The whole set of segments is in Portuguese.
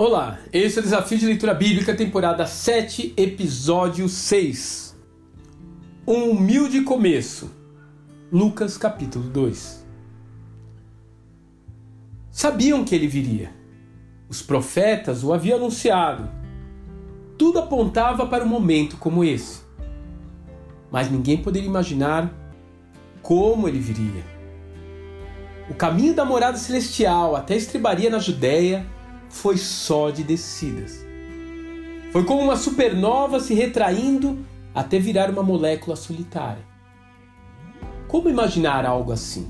Olá, esse é o Desafio de Leitura Bíblica, temporada 7, episódio 6. Um humilde começo. Lucas capítulo 2. Sabiam que ele viria. Os profetas o haviam anunciado. Tudo apontava para um momento como esse. Mas ninguém poderia imaginar como ele viria. O caminho da morada celestial até a estribaria na Judéia foi só de descidas. Foi como uma supernova se retraindo até virar uma molécula solitária. Como imaginar algo assim?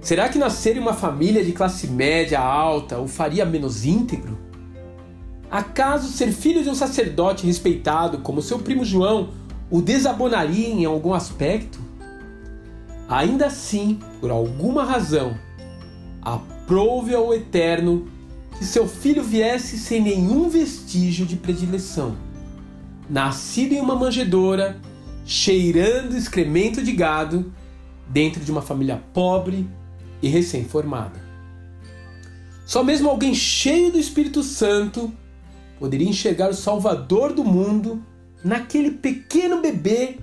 Será que nascer em uma família de classe média alta o faria menos íntegro? Acaso ser filho de um sacerdote respeitado como seu primo João o desabonaria em algum aspecto? Ainda assim, por alguma razão, aprove ao Eterno que seu filho viesse sem nenhum vestígio de predileção, nascido em uma manjedoura, cheirando excremento de gado, dentro de uma família pobre e recém-formada. Só mesmo alguém cheio do Espírito Santo poderia enxergar o Salvador do mundo naquele pequeno bebê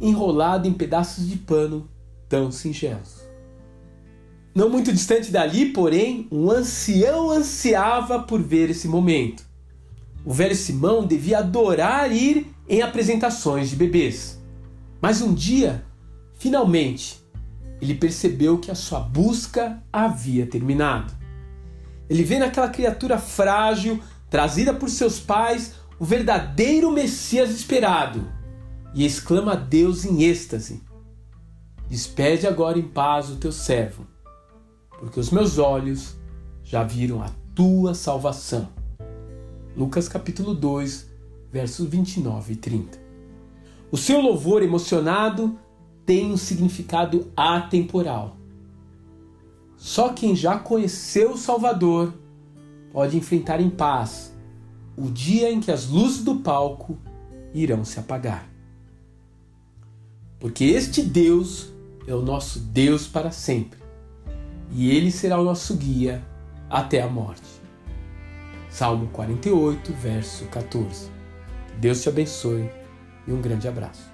enrolado em pedaços de pano tão singelos. Não muito distante dali, porém, um ancião ansiava por ver esse momento. O velho Simão devia adorar ir em apresentações de bebês. Mas um dia, finalmente, ele percebeu que a sua busca havia terminado. Ele vê naquela criatura frágil, trazida por seus pais, o verdadeiro Messias esperado e exclama a Deus em êxtase: Despede agora em paz o teu servo porque os meus olhos já viram a tua salvação. Lucas capítulo 2, versos 29 e 30. O seu louvor emocionado tem um significado atemporal. Só quem já conheceu o Salvador pode enfrentar em paz o dia em que as luzes do palco irão se apagar. Porque este Deus é o nosso Deus para sempre e ele será o nosso guia até a morte. Salmo 48, verso 14. Deus te abençoe e um grande abraço.